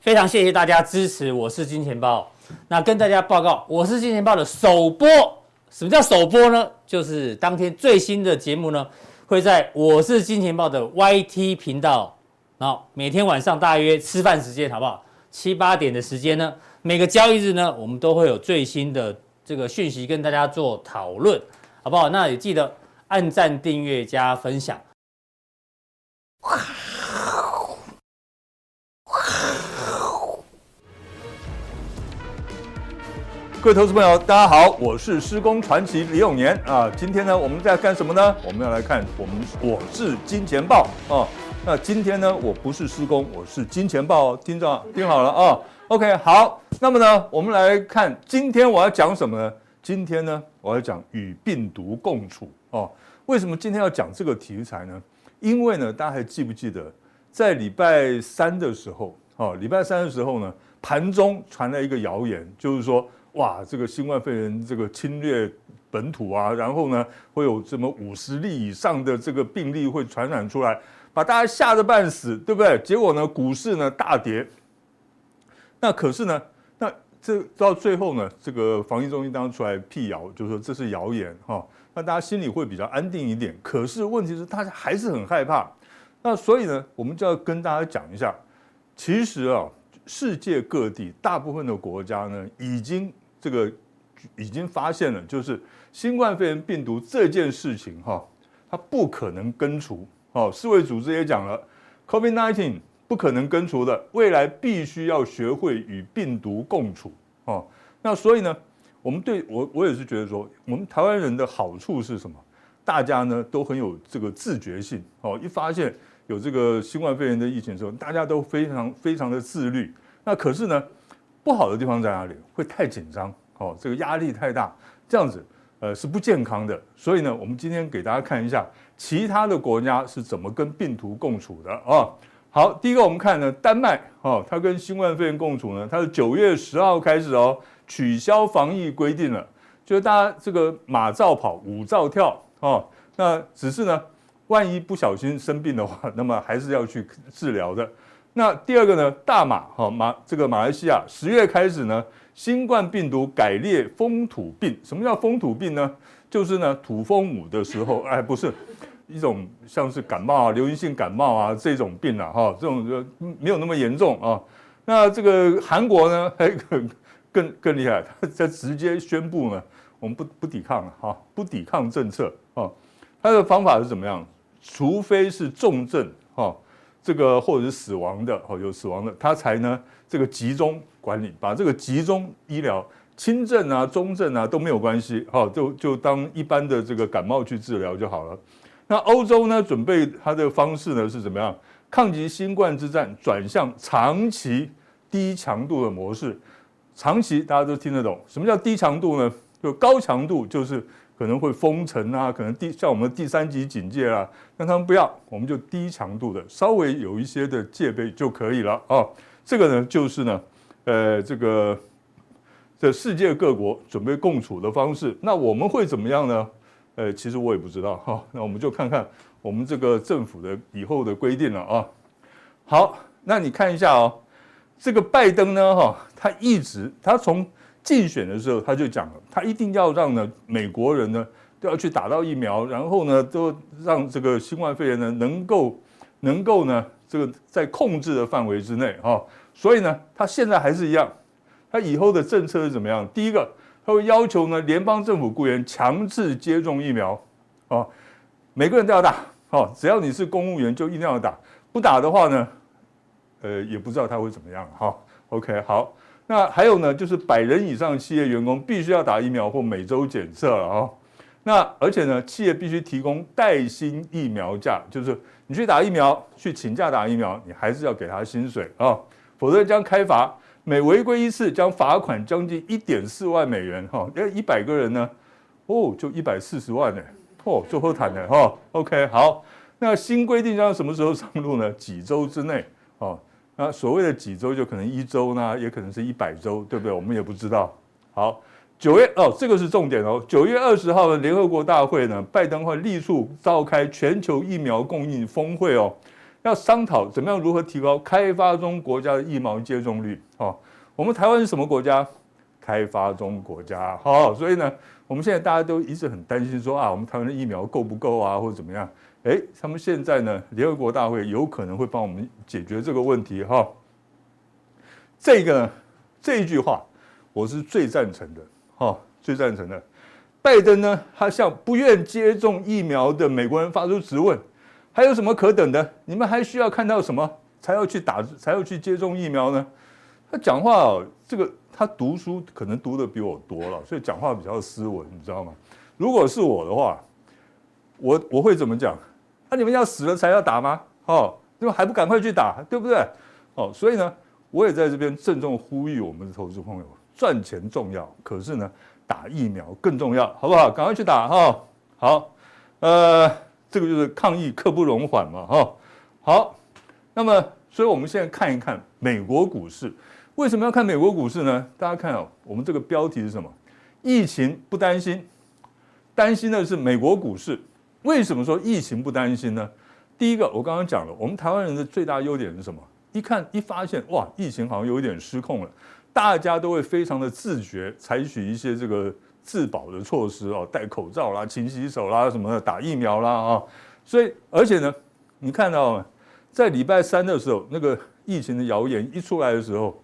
非常谢谢大家支持，我是金钱豹。那跟大家报告，我是金钱豹的首播。什么叫首播呢？就是当天最新的节目呢，会在我是金钱豹的 YT 频道，然后每天晚上大约吃饭时间，好不好？七八点的时间呢，每个交易日呢，我们都会有最新的这个讯息跟大家做讨论，好不好？那也记得按赞、订阅、加分享。各位投资朋友，大家好，我是施工传奇李永年啊。今天呢，我们在干什么呢？我们要来看我们我是金钱豹啊。那今天呢，我不是施工，我是金钱豹，听着听好了啊。OK，好，那么呢，我们来看今天我要讲什么呢？今天呢，我要讲与病毒共处哦。为什么今天要讲这个题材呢？因为呢，大家还记不记得在礼拜三的时候，哦，礼拜三的时候呢，盘中传来一个谣言，就是说。哇，这个新冠肺炎这个侵略本土啊，然后呢，会有什么五十例以上的这个病例会传染出来，把大家吓得半死，对不对？结果呢，股市呢大跌。那可是呢，那这到最后呢，这个防疫中心当出来辟谣，就说这是谣言哈。那大家心里会比较安定一点。可是问题是，大家还是很害怕。那所以呢，我们就要跟大家讲一下，其实啊，世界各地大部分的国家呢，已经这个已经发现了，就是新冠肺炎病毒这件事情哈，它不可能根除。哦，世卫组织也讲了，COVID-19 不可能根除的，未来必须要学会与病毒共处。哦，那所以呢，我们对我我也是觉得说，我们台湾人的好处是什么？大家呢都很有这个自觉性。哦，一发现有这个新冠肺炎的疫情的时候，大家都非常非常的自律。那可是呢，不好的地方在哪里？会太紧张，哦，这个压力太大，这样子，呃，是不健康的。所以呢，我们今天给大家看一下其他的国家是怎么跟病毒共处的啊、哦。好，第一个我们看呢，丹麦，哦，它跟新冠肺炎共处呢，它是九月十号开始哦，取消防疫规定了，就是大家这个马照跑，舞照跳，哦，那只是呢，万一不小心生病的话，那么还是要去治疗的。那第二个呢，大马哈马这个马来西亚十月开始呢，新冠病毒改列风土病。什么叫风土病呢？就是呢土风舞的时候，哎，不是一种像是感冒啊、流行性感冒啊这种病了、啊、哈，这种就没有那么严重啊。那这个韩国呢，还 更更更厉害，他直接宣布呢，我们不不抵抗了哈，不抵抗政策啊。他的方法是怎么样？除非是重症哈。这个或者是死亡的哦，有死亡的，他才呢这个集中管理，把这个集中医疗，轻症啊、中症啊都没有关系，哈，就就当一般的这个感冒去治疗就好了。那欧洲呢，准备它的方式呢是怎么样？抗击新冠之战转向长期低强度的模式，长期大家都听得懂，什么叫低强度呢？就高强度就是。可能会封城啊，可能第像我们的第三级警戒啊，让他们不要，我们就低强度的，稍微有一些的戒备就可以了啊、这个呢，就是呢，呃，这个这世界各国准备共处的方式。那我们会怎么样呢？呃，其实我也不知道哈、那我们就看看我们这个政府的以后的规定了啊。好，那你看一下哦，这个拜登呢，哈，他一直他从。竞选的时候，他就讲了，他一定要让呢美国人呢都要去打到疫苗，然后呢都让这个新冠肺炎呢能够能够呢这个在控制的范围之内哈。所以呢，他现在还是一样，他以后的政策是怎么样？第一个，他会要求呢联邦政府雇员强制接种疫苗，哦，每个人都要打，哦，只要你是公务员就一定要打，不打的话呢，呃，也不知道他会怎么样哈。OK，好。那还有呢，就是百人以上企业员工必须要打疫苗或每周检测了啊。那而且呢，企业必须提供带薪疫苗假，就是你去打疫苗，去请假打疫苗，你还是要给他薪水啊，否则将开罚，每违规一次将罚款将近一点四万美元哈。因为一百个人呢，哦，就一百四十万呢，哦，就好谈的哈。OK，好，那新规定将什么时候上路呢？几周之内啊。那所谓的几周，就可能一周呢，也可能是一百周，对不对？我们也不知道。好，九月哦，这个是重点哦。九月二十号的联合国大会呢，拜登会力促召开全球疫苗供应峰会哦。要商讨怎么样如何提高开发中国家的疫苗接种率。哦，我们台湾是什么国家？开发中国家。好，所以呢，我们现在大家都一直很担心说啊，我们台湾的疫苗够不够啊，或者怎么样？哎，他们现在呢，联合国大会有可能会帮我们解决这个问题。哈，这个这一句话，我是最赞成的。哈，最赞成的。拜登呢，他向不愿接种疫苗的美国人发出质问。还有什么可等的？你们还需要看到什么才要去打，才要去接种疫苗呢？他讲话哦，这个他读书可能读的比我多了，所以讲话比较斯文，你知道吗？如果是我的话，我我会怎么讲？那、你们要死了才要打吗？哦，你们还不赶快去打，对不对？哦，所以呢，我也在这边郑重呼吁我们的投资朋友：赚钱重要，可是呢，打疫苗更重要，好不好？赶快去打哈、好，呃。这个就是抗疫刻不容缓嘛，哈，好，那么，所以我们现在看一看美国股市，为什么要看美国股市呢？大家看哦，我们这个标题是什么？疫情不担心，担心的是美国股市。为什么说疫情不担心呢？第一个，我刚刚讲了，我们台湾人的最大优点是什么？一看一发现，哇，疫情好像有一点失控了，大家都会非常的自觉，采取一些这个。自保的措施哦，戴口罩啦，勤洗手啦，什么的，打疫苗啦啊，所以而且呢，你看到在礼拜三的时候，那个疫情的谣言一出来的时候，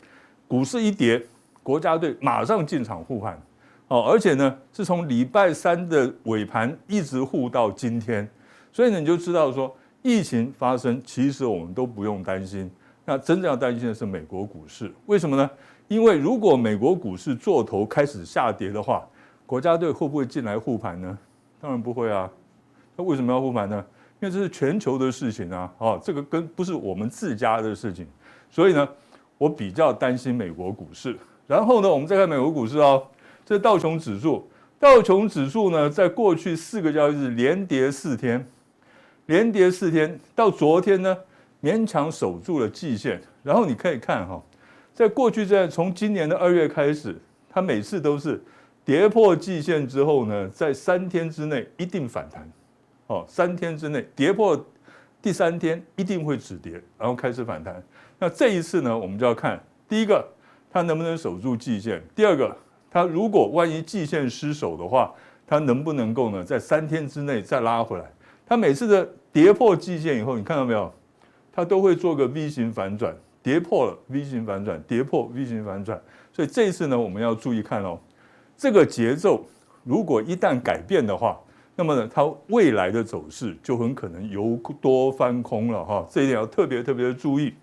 股市一跌，国家队马上进场护盘哦，而且呢，是从礼拜三的尾盘一直护到今天，所以呢，你就知道说疫情发生，其实我们都不用担心。那真正要担心的是美国股市，为什么呢？因为如果美国股市做头开始下跌的话，国家队会不会进来护盘呢？当然不会啊。那为什么要护盘呢？因为这是全球的事情啊。哦，这个跟不是我们自家的事情。所以呢，我比较担心美国股市。然后呢，我们再看美国股市哦。这道琼指数，道琼指数呢，在过去四个交易日连跌四天，连跌四天，到昨天呢，勉强守住了季线。然后你可以看哈，在过去在从今年的二月开始，它每次都是。跌破季线之后呢，在三天之内一定反弹，哦，三天之内跌破第三天一定会止跌，然后开始反弹。那这一次呢，我们就要看第一个，它能不能守住季线；第二个，它如果万一季线失守的话，它能不能够呢，在三天之内再拉回来？它每次的跌破季线以后，你看到没有？它都会做个 V 型反转，跌破了 V 型反转，跌破 V 型反转。所以这一次呢，我们要注意看哦。这个节奏如果一旦改变的话，那么呢，它未来的走势就很可能由多翻空了哈，这一点要特别特别的注意。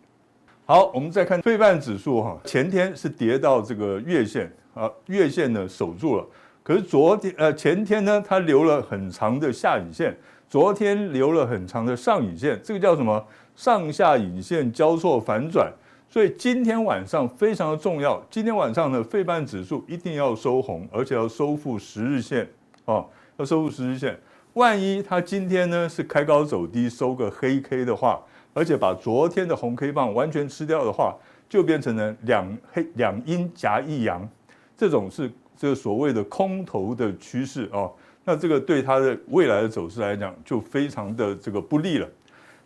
好，我们再看费半指数哈，前天是跌到这个月线啊，月线呢守住了，可是昨天呃前天呢，它留了很长的下影线，昨天留了很长的上影线，这个叫什么？上下影线交错反转。所以今天晚上非常的重要。今天晚上呢，费半指数一定要收红，而且要收复十日线啊，要收复十日线。万一它今天呢是开高走低，收个黑 K 的话，而且把昨天的红 K 棒完全吃掉的话，就变成了两黑两阴夹一阳，这种是这个所谓的空头的趋势啊。那这个对它的未来的走势来讲，就非常的这个不利了。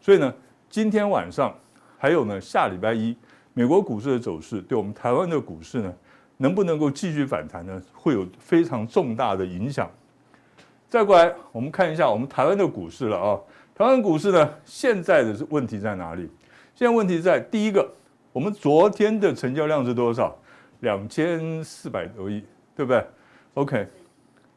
所以呢，今天晚上还有呢，下礼拜一。美国股市的走势对我们台湾的股市呢，能不能够继续反弹呢？会有非常重大的影响。再过来，我们看一下我们台湾的股市了啊。台湾股市呢，现在的问题在哪里？现在问题在第一个，我们昨天的成交量是多少？两千四百多亿，对不对？OK，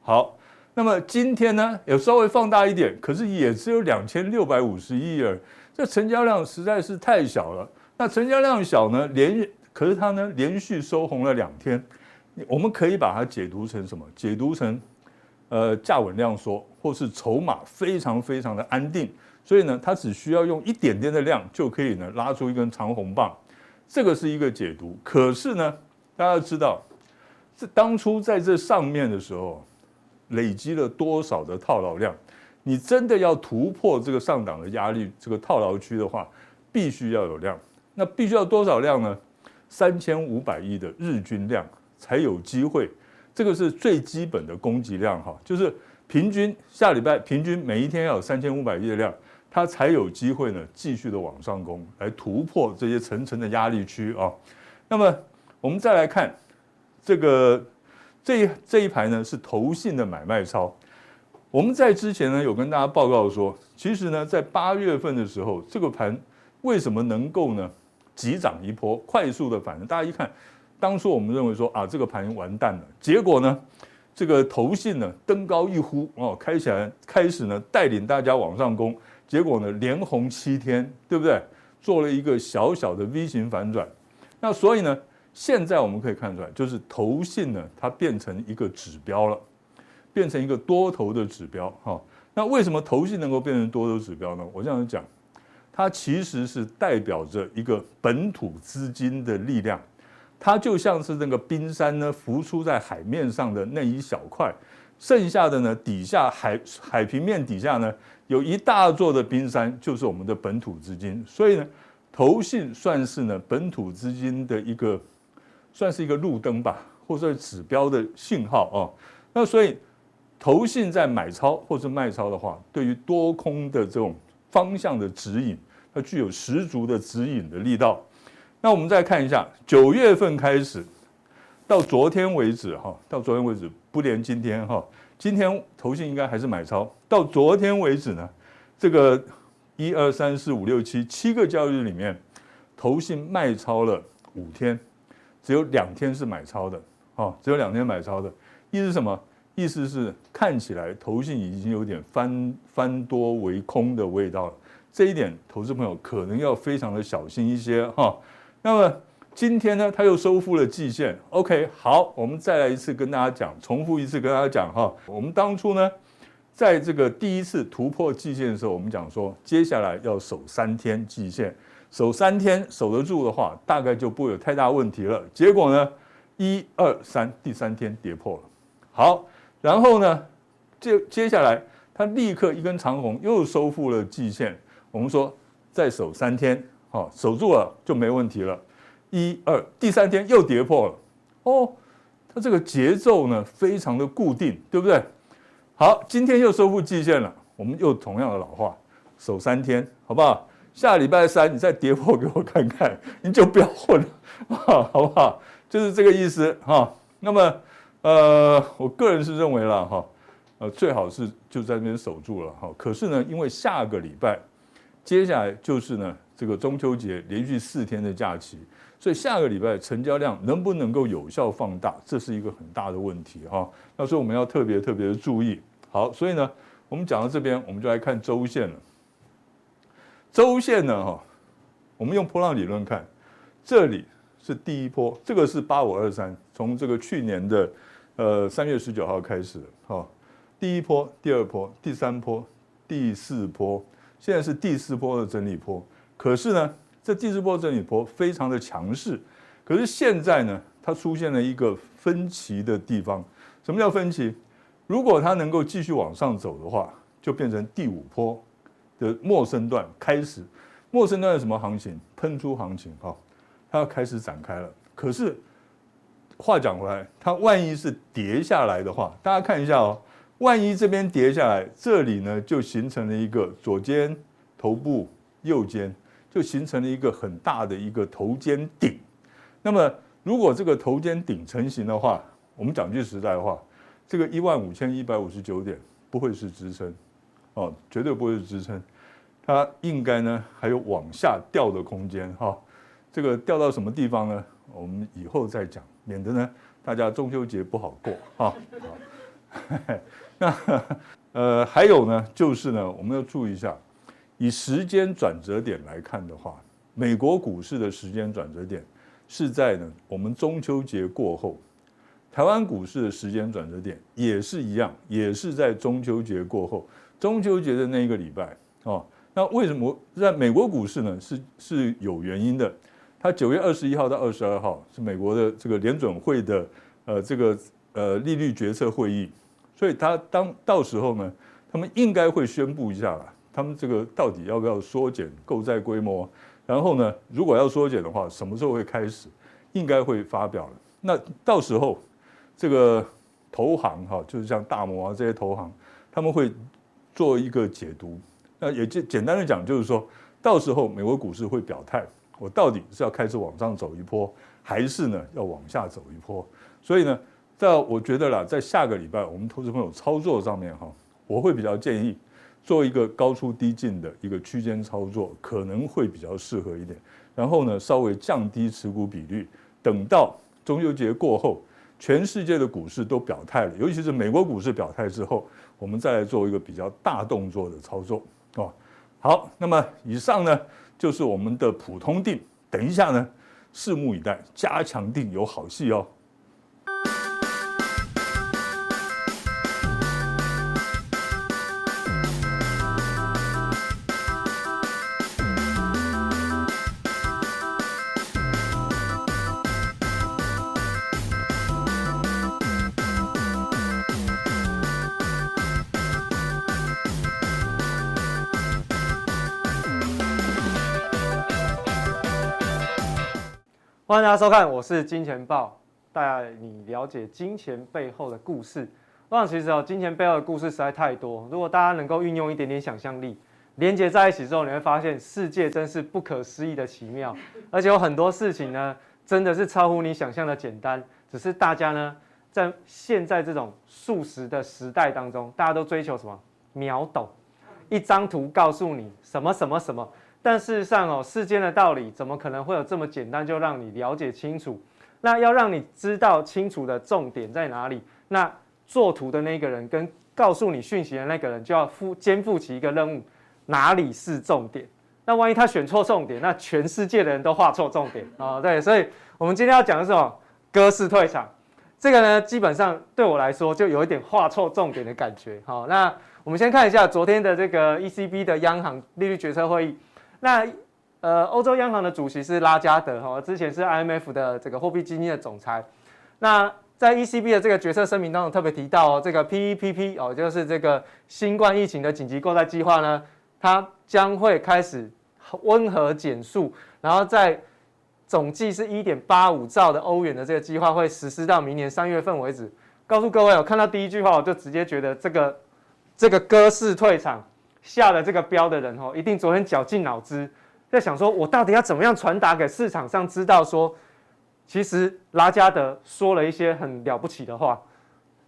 好。那么今天呢，有稍微放大一点，可是也只有两千六百五十亿而已，这成交量实在是太小了。那成交量小呢，连可是它呢连续收红了两天，我们可以把它解读成什么？解读成，呃，价稳量缩，或是筹码非常非常的安定，所以呢，它只需要用一点点的量就可以呢拉出一根长红棒，这个是一个解读。可是呢，大家知道，这当初在这上面的时候，累积了多少的套牢量？你真的要突破这个上档的压力，这个套牢区的话，必须要有量。那必须要多少量呢？三千五百亿的日均量才有机会，这个是最基本的供给量哈，就是平均下礼拜平均每一天要有三千五百亿的量，它才有机会呢继续的往上攻，来突破这些层层的压力区啊。那么我们再来看这个这一这一排呢是投信的买卖超。我们在之前呢有跟大家报告说，其实呢在八月份的时候，这个盘为什么能够呢急涨一波，快速的反应？大家一看，当初我们认为说啊这个盘完蛋了，结果呢这个投信呢登高一呼哦，开起来开始呢带领大家往上攻，结果呢连红七天，对不对？做了一个小小的 V 型反转。那所以呢现在我们可以看出来，就是投信呢它变成一个指标了。变成一个多头的指标，哈，那为什么投信能够变成多头指标呢？我这样讲，它其实是代表着一个本土资金的力量，它就像是那个冰山呢浮出在海面上的那一小块，剩下的呢底下海海平面底下呢有一大座的冰山，就是我们的本土资金，所以呢，投信算是呢本土资金的一个算是一个路灯吧，或者指标的信号啊，那所以。投信在买超或是卖超的话，对于多空的这种方向的指引，它具有十足的指引的力道。那我们再看一下，九月份开始到昨天为止，哈，到昨天为止不连今天，哈，今天投信应该还是买超。到昨天为止呢，这个一二三四五六七七个交易日里面，投信卖超了五天，只有两天是买超的，哈，只有两天买超的，意思是什么？意思是看起来投信已经有点翻翻多为空的味道了，这一点投资朋友可能要非常的小心一些哈。那么今天呢，他又收复了季线。OK，好，我们再来一次跟大家讲，重复一次跟大家讲哈。我们当初呢，在这个第一次突破季线的时候，我们讲说接下来要守三天季线，守三天守得住的话，大概就不会有太大问题了。结果呢，一二三，第三天跌破了。好。然后呢，接接下来，它立刻一根长红又收复了季线。我们说再守三天，好，守住了就没问题了。一二，第三天又跌破了。哦，它这个节奏呢非常的固定，对不对？好，今天又收复季线了，我们又同样的老话，守三天，好不好？下礼拜三你再跌破给我看看，你就不要混了，好不好？就是这个意思哈。那么。呃，我个人是认为了哈，呃，最好是就在那边守住了哈。可是呢，因为下个礼拜接下来就是呢这个中秋节连续四天的假期，所以下个礼拜成交量能不能够有效放大，这是一个很大的问题哈。那所以我们要特别特别的注意。好，所以呢，我们讲到这边，我们就来看周线了。周线呢哈，我们用波浪理论看，这里是第一波，这个是八五二三，从这个去年的。呃，三月十九号开始，哈，第一波、第二波、第三波、第四波，现在是第四波的整理波。可是呢，这第四波整理波非常的强势，可是现在呢，它出现了一个分歧的地方。什么叫分歧？如果它能够继续往上走的话，就变成第五波的陌生段开始。陌生段是什么行情？喷出行情，哈，它要开始展开了。可是。话讲回来，它万一是跌下来的话，大家看一下哦。万一这边跌下来，这里呢就形成了一个左肩头部，右肩就形成了一个很大的一个头肩顶。那么，如果这个头肩顶成型的话，我们讲句实在话，这个一万五千一百五十九点不会是支撑，哦，绝对不会是支撑，它应该呢还有往下掉的空间哈。这个掉到什么地方呢？我们以后再讲。免得呢，大家中秋节不好过哈。那呃，还有呢，就是呢，我们要注意一下，以时间转折点来看的话，美国股市的时间转折点是在呢我们中秋节过后，台湾股市的时间转折点也是一样，也是在中秋节过后，中秋节的那一个礼拜哦。那为什么在美国股市呢？是是有原因的。它九月二十一号到二十二号是美国的这个联准会的呃这个呃利率决策会议，所以它当到时候呢，他们应该会宣布一下了，他们这个到底要不要缩减购债规模，然后呢，如果要缩减的话，什么时候会开始，应该会发表了。那到时候这个投行哈，就是像大摩啊这些投行，他们会做一个解读，那也简简单的讲，就是说到时候美国股市会表态，我到底是要开始往上走一波，还是呢要往下走一波？所以呢，在我觉得啦，在下个礼拜我们投资朋友操作上面哈，我会比较建议做一个高出低进的一个区间操作，可能会比较适合一点。然后呢，稍微降低持股比率，等到中秋节过后，全世界的股市都表态了，尤其是美国股市表态之后，我们再来做一个比较大动作的操作哦。好，那么以上呢就是我们的普通定，等一下呢，拭目以待，加强定有好戏哦。大家收看，我是金钱豹，带你了解金钱背后的故事。我想其实哦，金钱背后的故事实在太多。如果大家能够运用一点点想象力，连接在一起之后，你会发现世界真是不可思议的奇妙。而且有很多事情呢，真的是超乎你想象的简单。只是大家呢，在现在这种速食的时代当中，大家都追求什么？秒懂，一张图告诉你什么什么什么。但事实上哦，世间的道理怎么可能会有这么简单就让你了解清楚？那要让你知道清楚的重点在哪里？那做图的那个人跟告诉你讯息的那个人就要负肩负起一个任务，哪里是重点？那万一他选错重点，那全世界的人都画错重点啊、哦！对，所以我们今天要讲的是什么？鸽式退场。这个呢，基本上对我来说就有一点画错重点的感觉。好、那我们先看一下昨天的这个 ECB 的央行利率决策会议。那呃，欧洲央行的主席是拉加德哈，之前是 IMF 的这个货币基金的总裁。那在 ECB 的这个决策声明当中特别提到哦，这个 PEPP 哦，就是这个新冠疫情的紧急购债计划呢，它将会开始温和减速，然后在总计是一点八五兆的欧元的这个计划会实施到明年三月份为止。告诉各位，我看到第一句话我就直接觉得这个这个鸽式退场。下了这个标的人哦，一定昨天绞尽脑汁在想说，我到底要怎么样传达给市场上知道说，其实拉加德说了一些很了不起的话，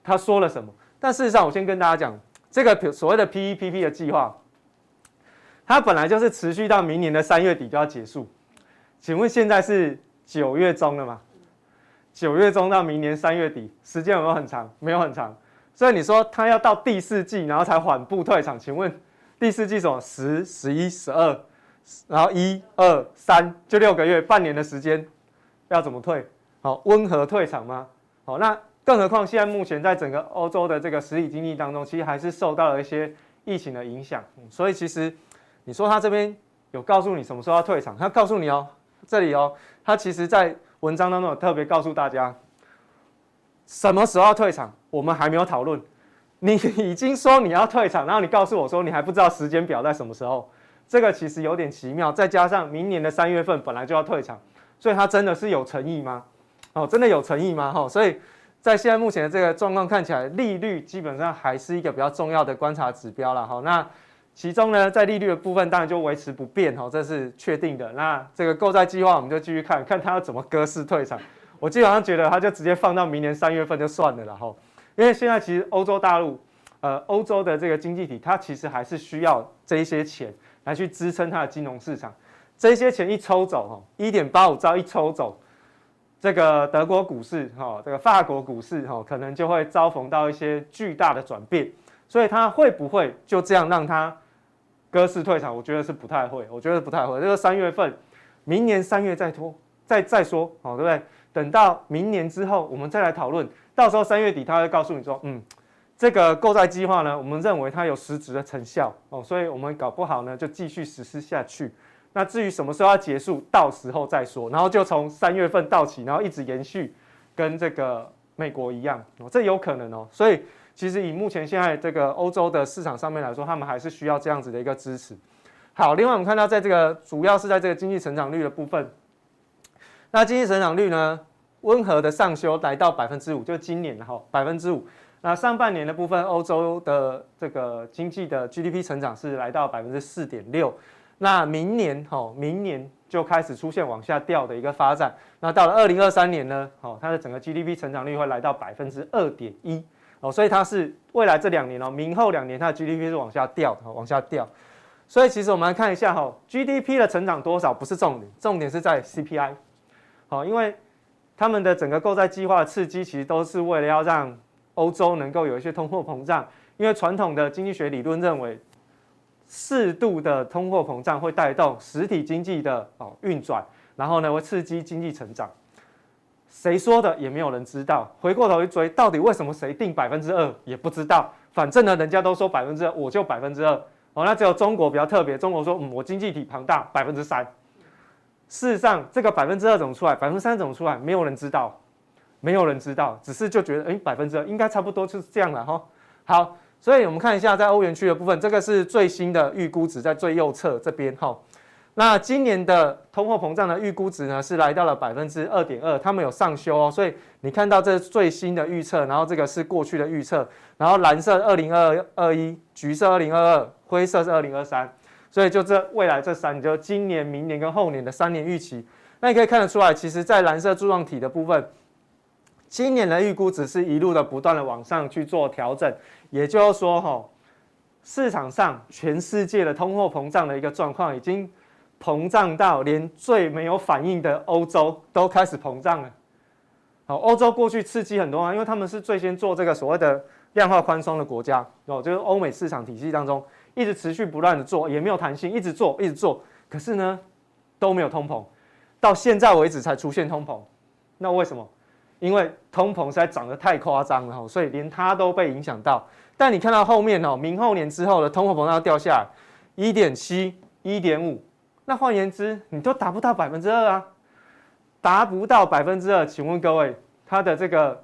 他说了什么？但事实上，我先跟大家讲，这个所谓的 PEPP 的计划，它本来就是持续到明年的三月底就要结束。请问现在是九月中了吗？九月中到明年三月底，时间有没有很长？没有很长。所以你说他要到第四季，然后才缓步退场，请问？第四季什么十、十一、十二，然后一二三，就六个月，半年的时间，要怎么退？好，温和退场吗？好，那更何况现在目前在整个欧洲的这个实体经济当中，其实还是受到了一些疫情的影响。所以其实你说他这边有告诉你什么时候要退场？他告诉你哦，这里哦，他其实在文章当中有特别告诉大家，什么时候要退场，我们还没有讨论。你已经说你要退场，然后你告诉我说你还不知道时间表在什么时候，这个其实有点奇妙。再加上明年的三月份本来就要退场，所以他真的是有诚意吗？哦，真的有诚意吗？哈，所以在现在目前的这个状况看起来，利率基本上还是一个比较重要的观察指标了。哈，那其中呢，在利率的部分当然就维持不变，哈，这是确定的。那这个购债计划我们就继续看看他要怎么鸽式退场。我基本上觉得他就直接放到明年三月份就算了，然后。因为现在其实欧洲大陆，呃，欧洲的这个经济体，它其实还是需要这一些钱来去支撑它的金融市场。这些钱一抽走，哈，一点八五兆一抽走，这个德国股市，哈，这个法国股市，哈，可能就会遭逢到一些巨大的转变。所以它会不会就这样让它割市退场？我觉得是不太会，我觉得不太会。这个三月份，明年三月再拖，再再说，好，对不对？等到明年之后，我们再来讨论。到时候三月底他会告诉你说，嗯，这个购债计划呢，我们认为它有实质的成效哦，所以我们搞不好呢就继续实施下去。那至于什么时候要结束，到时候再说。然后就从三月份到期，然后一直延续，跟这个美国一样哦，这有可能哦。所以其实以目前现在这个欧洲的市场上面来说，他们还是需要这样子的一个支持。好，另外我们看到在这个主要是在这个经济成长率的部分，那经济成长率呢？温和的上修来到百分之五，就今年哈百分之五。那上半年的部分，欧洲的这个经济的 GDP 成长是来到百分之四点六。那明年哈，明年就开始出现往下掉的一个发展。那到了二零二三年呢，哦，它的整个 GDP 成长率会来到百分之二点一哦，所以它是未来这两年哦，明后两年它的 GDP 是往下掉，往下掉。所以其实我们来看一下哈，GDP 的成长多少不是重点，重点是在 CPI。好，因为他们的整个购债计划的刺激，其实都是为了要让欧洲能够有一些通货膨胀。因为传统的经济学理论认为，适度的通货膨胀会带动实体经济的哦运转，然后呢会刺激经济成长。谁说的也没有人知道。回过头一追，到底为什么谁定百分之二也不知道。反正呢，人家都说百分之二，我就百分之二。哦，那只有中国比较特别。中国说，嗯，我经济体庞大，百分之三。事实上，这个百分之二怎么出来？百分之三怎么出来？没有人知道，没有人知道，只是就觉得，哎，百分之二应该差不多就是这样了哈。好。所以我们看一下，在欧元区的部分，这个是最新的预估值，在最右侧这边哈。那今年的通货膨胀的预估值呢，是来到了百分之二点二，他们有上修哦。所以你看到这最新的预测，然后这个是过去的预测，然后蓝色二零二二一，橘色二零二二，灰色是二零二三。所以就这未来这三，就今年、明年跟后年的三年预期，那你可以看得出来，其实在蓝色柱状体的部分。今年的预估值是一路的不断的往上去做调整，也就是说，哈，市场上全世界的通货膨胀的一个状况已经膨胀到连最没有反应的欧洲都开始膨胀了。好，欧洲过去刺激很多啊，因为他们是最先做这个所谓的量化宽松的国家，哦，就是欧美市场体系当中一直持续不断的做，也没有弹性，一直做，一直做，可是呢都没有通膨，到现在为止才出现通膨，那为什么？因为通膨实在涨得太夸张了，所以连它都被影响到。但你看到后面哦，明后年之后的通货膨胀掉下来，一点七、一点五，那换言之，你都达不到百分之二啊，达不到百分之二。请问各位，它的这个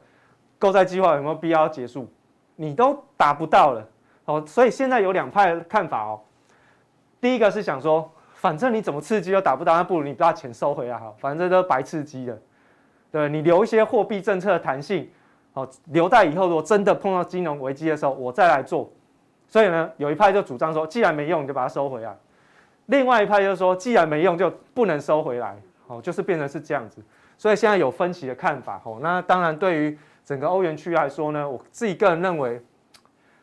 购债计划有没有必要结束？你都达不到了哦，所以现在有两派看法哦。第一个是想说，反正你怎么刺激都达不到，那不如你把钱收回来好，反正都白刺激的。对，你留一些货币政策的弹性，好，留待以后如果真的碰到金融危机的时候，我再来做。所以呢，有一派就主张说，既然没用，你就把它收回来；另外一派就是说，既然没用，就不能收回来。好，就是变成是这样子。所以现在有分歧的看法。好，那当然对于整个欧元区来说呢，我自己个人认为，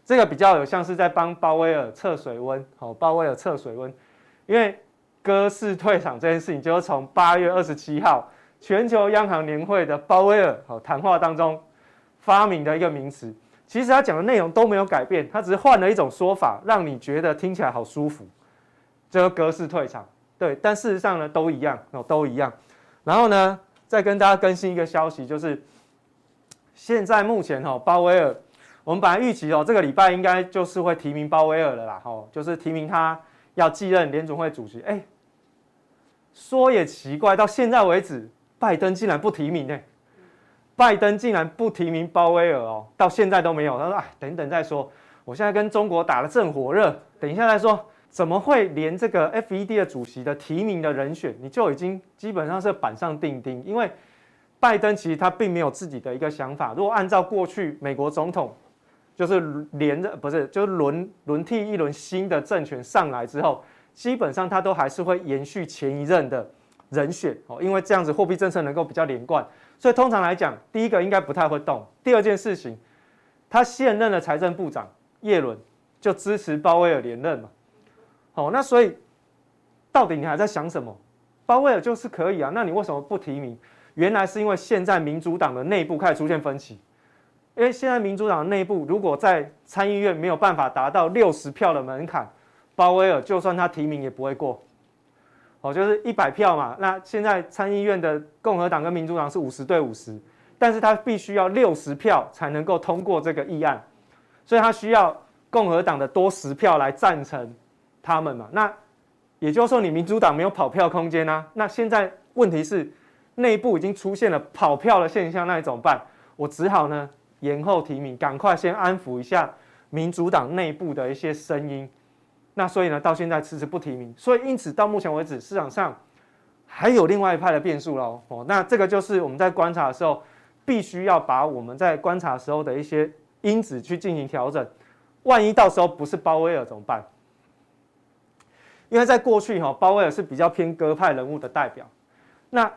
这个比较有像是在帮鲍威尔测水温。好，鲍威尔测水温，因为鸽式退场这件事情，就是从八月二十七号。全球央行年会的鲍威尔好谈话当中发明的一个名词，其实他讲的内容都没有改变，他只是换了一种说法，让你觉得听起来好舒服，这个鸽式退场，对，但事实上呢都一样哦，都一样。然后呢，再跟大家更新一个消息，就是现在目前哈鲍威尔，我们本来预期哦这个礼拜应该就是会提名鲍威尔了啦，吼，就是提名他要继任联总会主席。哎，说也奇怪，到现在为止。拜登竟然不提名呢？拜登竟然不提名鲍威尔哦，到现在都没有。他说：“哎，等等再说，我现在跟中国打得正火热，等一下再说。怎么会连这个 FED 的主席的提名的人选，你就已经基本上是板上钉钉？因为拜登其实他并没有自己的一个想法。如果按照过去美国总统就是连着不是就是轮轮替一轮新的政权上来之后，基本上他都还是会延续前一任的。”人选哦，因为这样子货币政策能够比较连贯，所以通常来讲，第一个应该不太会动。第二件事情，他现任的财政部长叶伦就支持鲍威尔连任嘛。好，那所以到底你还在想什么？鲍威尔就是可以啊，那你为什么不提名？原来是因为现在民主党的内部开始出现分歧，因为现在民主党内部如果在参议院没有办法达到六十票的门槛，鲍威尔就算他提名也不会过。哦，就是一百票嘛。那现在参议院的共和党跟民主党是五十对五十，但是他必须要六十票才能够通过这个议案，所以他需要共和党的多十票来赞成他们嘛。那也就是说，你民主党没有跑票空间啊。那现在问题是内部已经出现了跑票的现象，那你怎么办？我只好呢延后提名，赶快先安抚一下民主党内部的一些声音。那所以呢，到现在迟迟不提名，所以因此到目前为止，市场上还有另外一派的变数喽。哦，那这个就是我们在观察的时候，必须要把我们在观察时候的一些因子去进行调整。万一到时候不是鲍威尔怎么办？因为在过去哈，鲍威尔是比较偏鸽派人物的代表。那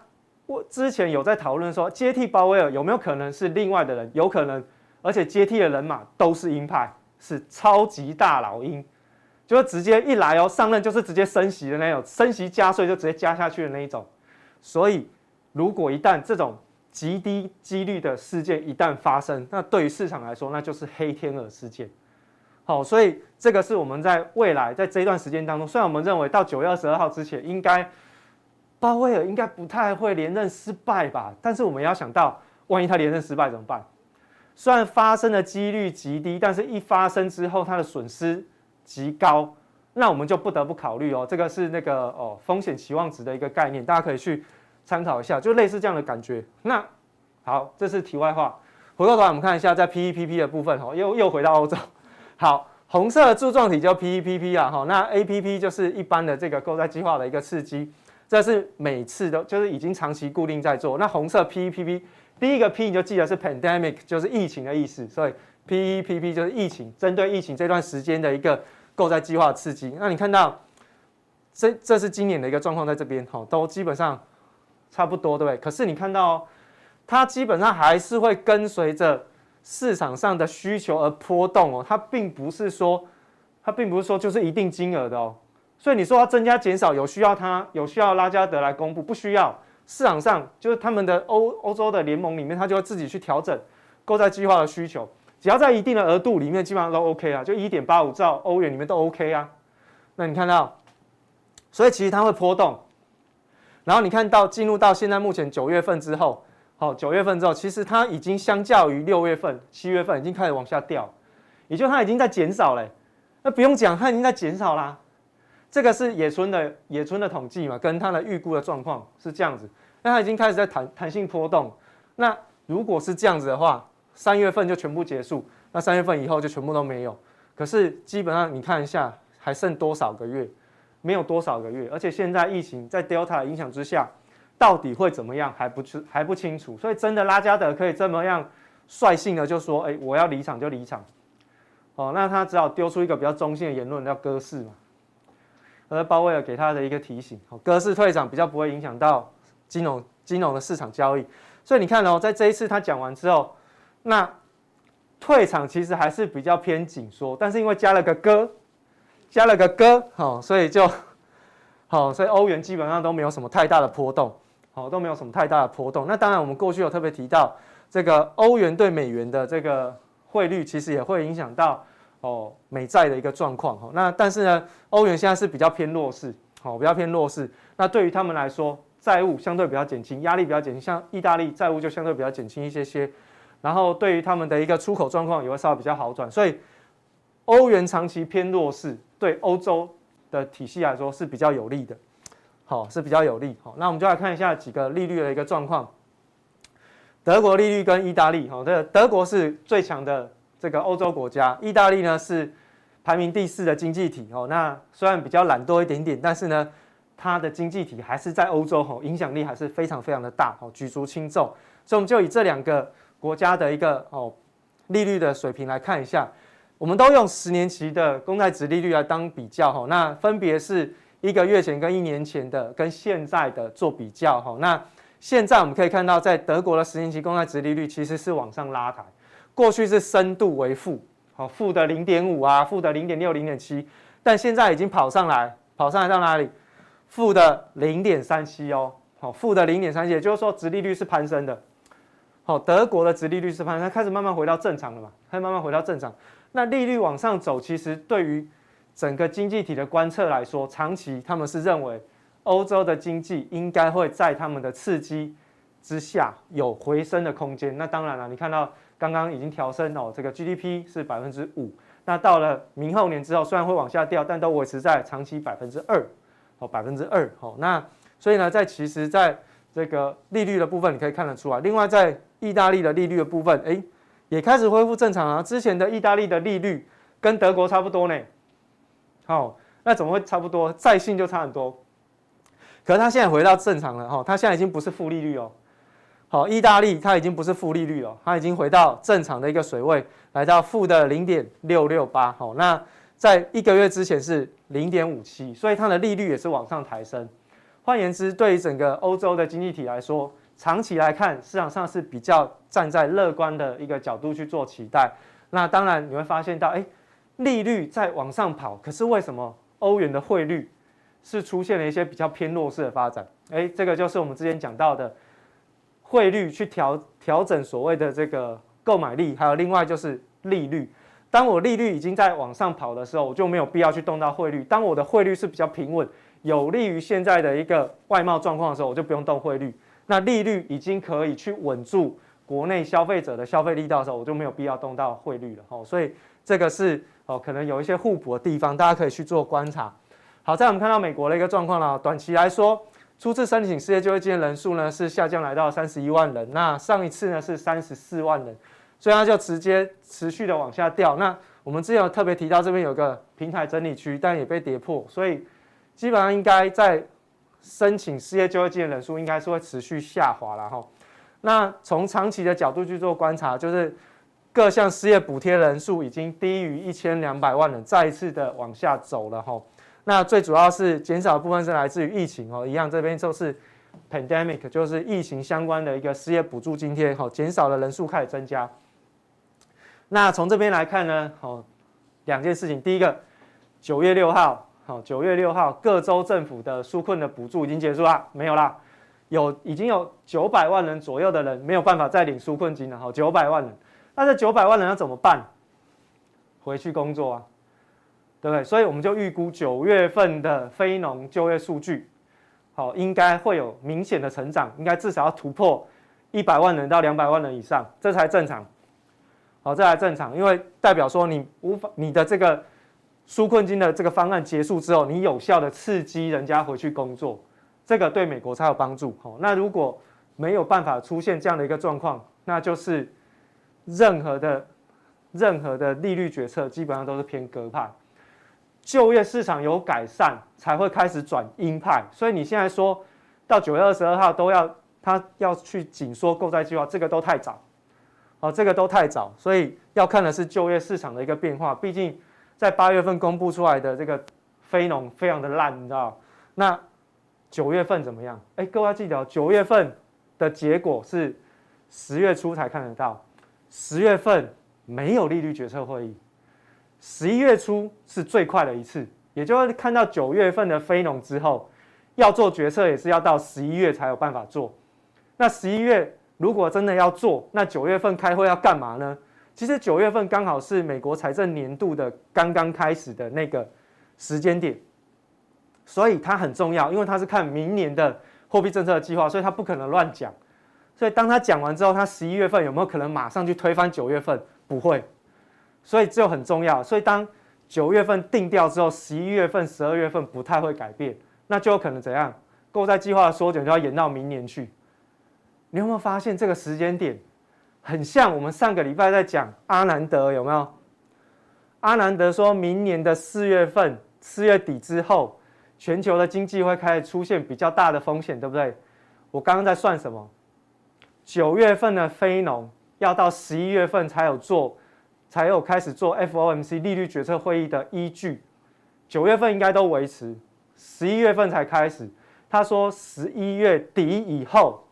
我之前有在讨论说，接替鲍威尔有没有可能是另外的人？有可能，而且接替的人马都是鹰派，是超级大老鹰，就是直接一来哦，上任就是直接升息的那种，升息加税就直接加下去的那一种。所以，如果一旦这种极低几率的事件一旦发生，那对于市场来说，那就是黑天鹅事件。好，所以这个是我们在未来在这一段时间当中，虽然我们认为到九月二十二号之前应该。鲍威尔应该不太会连任失败吧？但是我们要想到，万一他连任失败怎么办？虽然发生的几率极低，但是一发生之后，他的损失极高，那我们就不得不考虑哦。这个是那个哦风险期望值的一个概念，大家可以去参考一下，就类似这样的感觉。那好，这是题外话。回过头来，我们看一下在 PEPP 的部分哦，又又回到欧洲。好，红色的柱状体叫 PEPP 啊，哈，那 APP 就是一般的这个购债计划的一个刺激。这是每次都就是已经长期固定在做。那红色 PEPP 第一个 P 你就记得是 pandemic，就是疫情的意思。所以 PEPP 就是疫情，针对疫情这段时间的一个购债计划刺激。那你看到这这是今年的一个状况，在这边哈，都基本上差不多，对不对？可是你看到它基本上还是会跟随着市场上的需求而波动哦。它并不是说它并不是说就是一定金额的哦。所以你说要增加减少，有需要它有需要拉加德来公布，不需要。市场上就是他们的欧欧洲的联盟里面，他就会自己去调整购债计划的需求，只要在一定的额度里面，基本上都 OK 啊，就一点八五兆欧元里面都 OK 啊。那你看到，所以其实它会波动。然后你看到进入到现在目前九月份之后，好，九月份之后，其实它已经相较于六月份、七月份已经开始往下掉，也就它已经在减少了。那不用讲，它已经在减少啦。这个是野村的野村的统计嘛，跟他的预估的状况是这样子。那他已经开始在弹弹性波动。那如果是这样子的话，三月份就全部结束，那三月份以后就全部都没有。可是基本上你看一下，还剩多少个月？没有多少个月。而且现在疫情在 Delta 的影响之下，到底会怎么样还不知还不清楚。所以真的拉加德可以这么样率性的就说，哎，我要离场就离场。哦，那他只好丢出一个比较中性的言论，叫鸽式嘛。而鲍威尔给他的一个提醒，鸽式退场比较不会影响到金融金融的市场交易，所以你看哦，在这一次他讲完之后，那退场其实还是比较偏紧缩，但是因为加了个鸽，加了个鸽，好，所以就好，所以欧元基本上都没有什么太大的波动，好，都没有什么太大的波动。那当然，我们过去有特别提到，这个欧元对美元的这个汇率，其实也会影响到。哦，美债的一个状况哈，那但是呢，欧元现在是比较偏弱势，好，比较偏弱势。那对于他们来说，债务相对比较减轻，压力比较减轻。像意大利债务就相对比较减轻一些些。然后对于他们的一个出口状况也会稍微比较好转。所以欧元长期偏弱势，对欧洲的体系来说是比较有利的，好，是比较有利。好，那我们就来看一下几个利率的一个状况。德国利率跟意大利，好，这德国是最强的。这个欧洲国家，意大利呢是排名第四的经济体哦。那虽然比较懒惰一点点，但是呢，它的经济体还是在欧洲吼，影响力还是非常非常的大哦，举足轻重。所以我们就以这两个国家的一个哦利率的水平来看一下，我们都用十年期的公债殖利率来当比较哈。那分别是一个月前跟一年前的跟现在的做比较哈。那现在我们可以看到，在德国的十年期公债殖利率其实是往上拉抬。过去是深度为负，好，负的零点五啊，负的零点六、零点七，但现在已经跑上来，跑上来到哪里？负的零点三七哦，好，负的零点三七，也就是说，殖利率是攀升的。好，德国的殖利率是攀升，它开始慢慢回到正常了嘛？开始慢慢回到正常。那利率往上走，其实对于整个经济体的观测来说，长期他们是认为欧洲的经济应该会在他们的刺激之下有回升的空间。那当然了，你看到。刚刚已经调升哦，这个 GDP 是百分之五。那到了明后年之后，虽然会往下掉，但都维持在长期百分之二，哦，百分之二。好，那所以呢，在其实在这个利率的部分，你可以看得出来。另外，在意大利的利率的部分，哎，也开始恢复正常啊。之前的意大利的利率跟德国差不多呢。好，那怎么会差不多？债信就差很多。可是它现在回到正常了哈，它现在已经不是负利率哦。好，意大利它已经不是负利率了，它已经回到正常的一个水位，来到负的零点六六八。好，那在一个月之前是零点五七，所以它的利率也是往上抬升。换言之，对于整个欧洲的经济体来说，长期来看，市场上是比较站在乐观的一个角度去做期待。那当然你会发现到，哎，利率在往上跑，可是为什么欧元的汇率是出现了一些比较偏弱势的发展？哎，这个就是我们之前讲到的。汇率去调调整所谓的这个购买力，还有另外就是利率。当我利率已经在往上跑的时候，我就没有必要去动到汇率。当我的汇率是比较平稳，有利于现在的一个外贸状况的时候，我就不用动汇率。那利率已经可以去稳住国内消费者的消费力道的时候，我就没有必要动到汇率了。哦，所以这个是哦，可能有一些互补的地方，大家可以去做观察。好，在我们看到美国的一个状况呢，短期来说。初次申请失业救济金人数呢是下降来到三十一万人，那上一次呢是三十四万人，所以它就直接持续的往下掉。那我们之前有特别提到这边有个平台整理区，但也被跌破，所以基本上应该在申请失业救济金的人数应该是会持续下滑了哈。那从长期的角度去做观察，就是各项失业补贴人数已经低于一千两百万人，再一次的往下走了哈。那最主要是减少的部分是来自于疫情哦，一样这边就是 pandemic，就是疫情相关的一个失业补助津贴，好，减少的人数开始增加。那从这边来看呢，好，两件事情，第一个，九月六号，好，九月六号各州政府的纾困的补助已经结束了，没有啦，有已经有九百万人左右的人没有办法再领纾困金了，好，九百万人，那这九百万人要怎么办？回去工作啊。对不对？所以我们就预估九月份的非农就业数据，好，应该会有明显的成长，应该至少要突破一百万人到两百万人以上，这才正常。好，这才正常，因为代表说你无法你的这个纾困金的这个方案结束之后，你有效的刺激人家回去工作，这个对美国才有帮助。好，那如果没有办法出现这样的一个状况，那就是任何的任何的利率决策基本上都是偏鸽派。就业市场有改善，才会开始转鹰派。所以你现在说到九月二十二号都要他要去紧缩购债计划，这个都太早，哦，这个都太早。所以要看的是就业市场的一个变化。毕竟在八月份公布出来的这个非农非常的烂，你知道？那九月份怎么样？哎，各位要记得，九月份的结果是十月初才看得到，十月份没有利率决策会议。十一月初是最快的一次，也就是看到九月份的非农之后，要做决策也是要到十一月才有办法做。那十一月如果真的要做，那九月份开会要干嘛呢？其实九月份刚好是美国财政年度的刚刚开始的那个时间点，所以它很重要，因为它是看明年的货币政策的计划，所以它不可能乱讲。所以当他讲完之后，他十一月份有没有可能马上去推翻九月份？不会。所以就很重要。所以当九月份定调之后，十一月份、十二月份不太会改变，那就有可能怎样？购债计划的缩减就要延到明年去。你有没有发现这个时间点很像我们上个礼拜在讲阿南德有没有？阿南德说明年的四月份、四月底之后，全球的经济会开始出现比较大的风险，对不对？我刚刚在算什么？九月份的非农要到十一月份才有做。才有开始做 FOMC 利率决策会议的依据，九月份应该都维持，十一月份才开始。他说十一月底以后，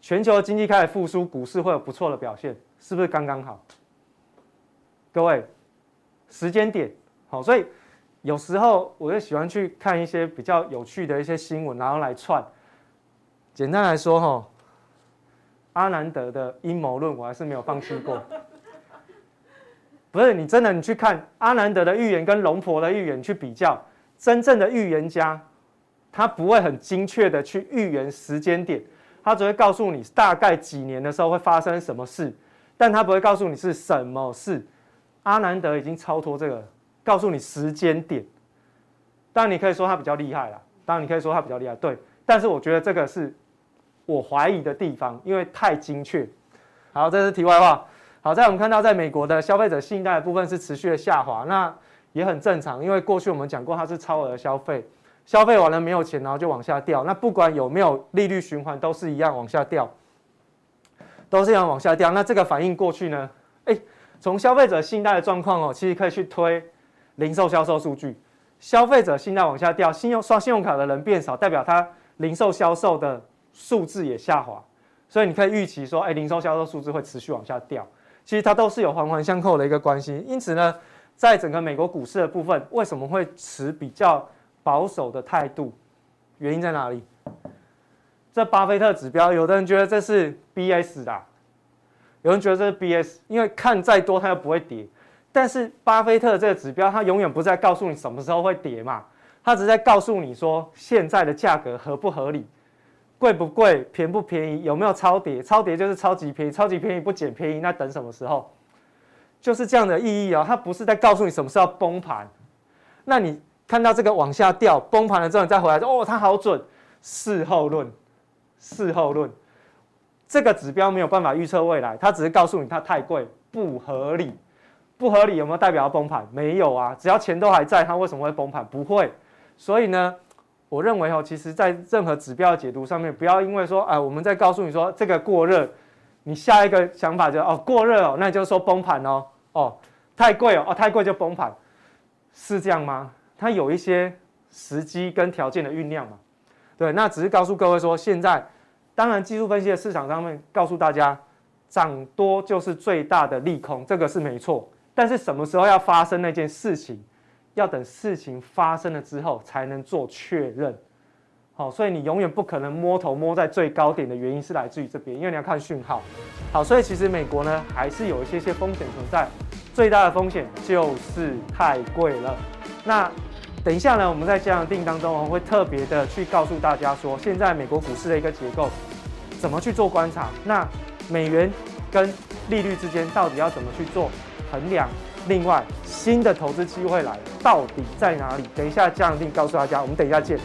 全球经济开始复苏，股市会有不错的表现，是不是刚刚好？各位，时间点好，所以有时候我就喜欢去看一些比较有趣的一些新闻，然后来串。简单来说，哈，阿南德的阴谋论我还是没有放弃过。不是你真的，你去看阿南德的预言跟龙婆的预言去比较，真正的预言家，他不会很精确的去预言时间点，他只会告诉你大概几年的时候会发生什么事，但他不会告诉你是什么事。阿南德已经超脱这个，告诉你时间点。当然你可以说他比较厉害啦，当然你可以说他比较厉害，对。但是我觉得这个是我怀疑的地方，因为太精确。好，这是题外话。好，在我们看到，在美国的消费者信贷的部分是持续的下滑，那也很正常，因为过去我们讲过它是超额消费，消费完了没有钱，然后就往下掉。那不管有没有利率循环，都是一样往下掉。都是一样往下掉。那这个反应过去呢？哎，从消费者信贷的状况哦，其实可以去推零售销售数据。消费者信贷往下掉，信用刷信用卡的人变少，代表他零售销售的数字也下滑。所以你可以预期说，哎，零售销售数字会持续往下掉。其实它都是有环环相扣的一个关系。因此呢，在整个美国股市的部分，为什么会持比较保守的态度？原因在哪里？这巴菲特指标，有的人觉得这是 BS 的，有人觉得这是 BS，因为看再多它又不会跌。但是巴菲特这个指标，它永远不在告诉你什么时候会跌嘛，它只在告诉你说现在的价格合不合理，贵不贵，便不便宜，有没有超跌？超跌就是超级便宜，超级便宜不捡便宜，那等什么时候？就是这样的意义哦，它不是在告诉你什么时候崩盘。那你看到这个往下掉，崩盘了之后你再回来说哦，它好准，事后论。事后论，这个指标没有办法预测未来，它只是告诉你它太贵，不合理，不合理有没有代表要崩盘？没有啊，只要钱都还在，它为什么会崩盘？不会。所以呢，我认为哦，其实在任何指标的解读上面，不要因为说啊，我们在告诉你说这个过热，你下一个想法就哦过热哦，那就是说崩盘哦，哦太贵哦，哦太贵就崩盘，是这样吗？它有一些时机跟条件的酝酿嘛。对，那只是告诉各位说，现在当然技术分析的市场上面告诉大家，涨多就是最大的利空，这个是没错。但是什么时候要发生那件事情，要等事情发生了之后才能做确认。好，所以你永远不可能摸头摸在最高点的原因是来自于这边，因为你要看讯号。好，所以其实美国呢还是有一些些风险存在，最大的风险就是太贵了。那。等一下呢，我们在加强錠当中，我会特别的去告诉大家说，现在美国股市的一个结构怎么去做观察。那美元跟利率之间到底要怎么去做衡量？另外，新的投资机会来了，到底在哪里？等一下加强錠告诉大家，我们等一下见。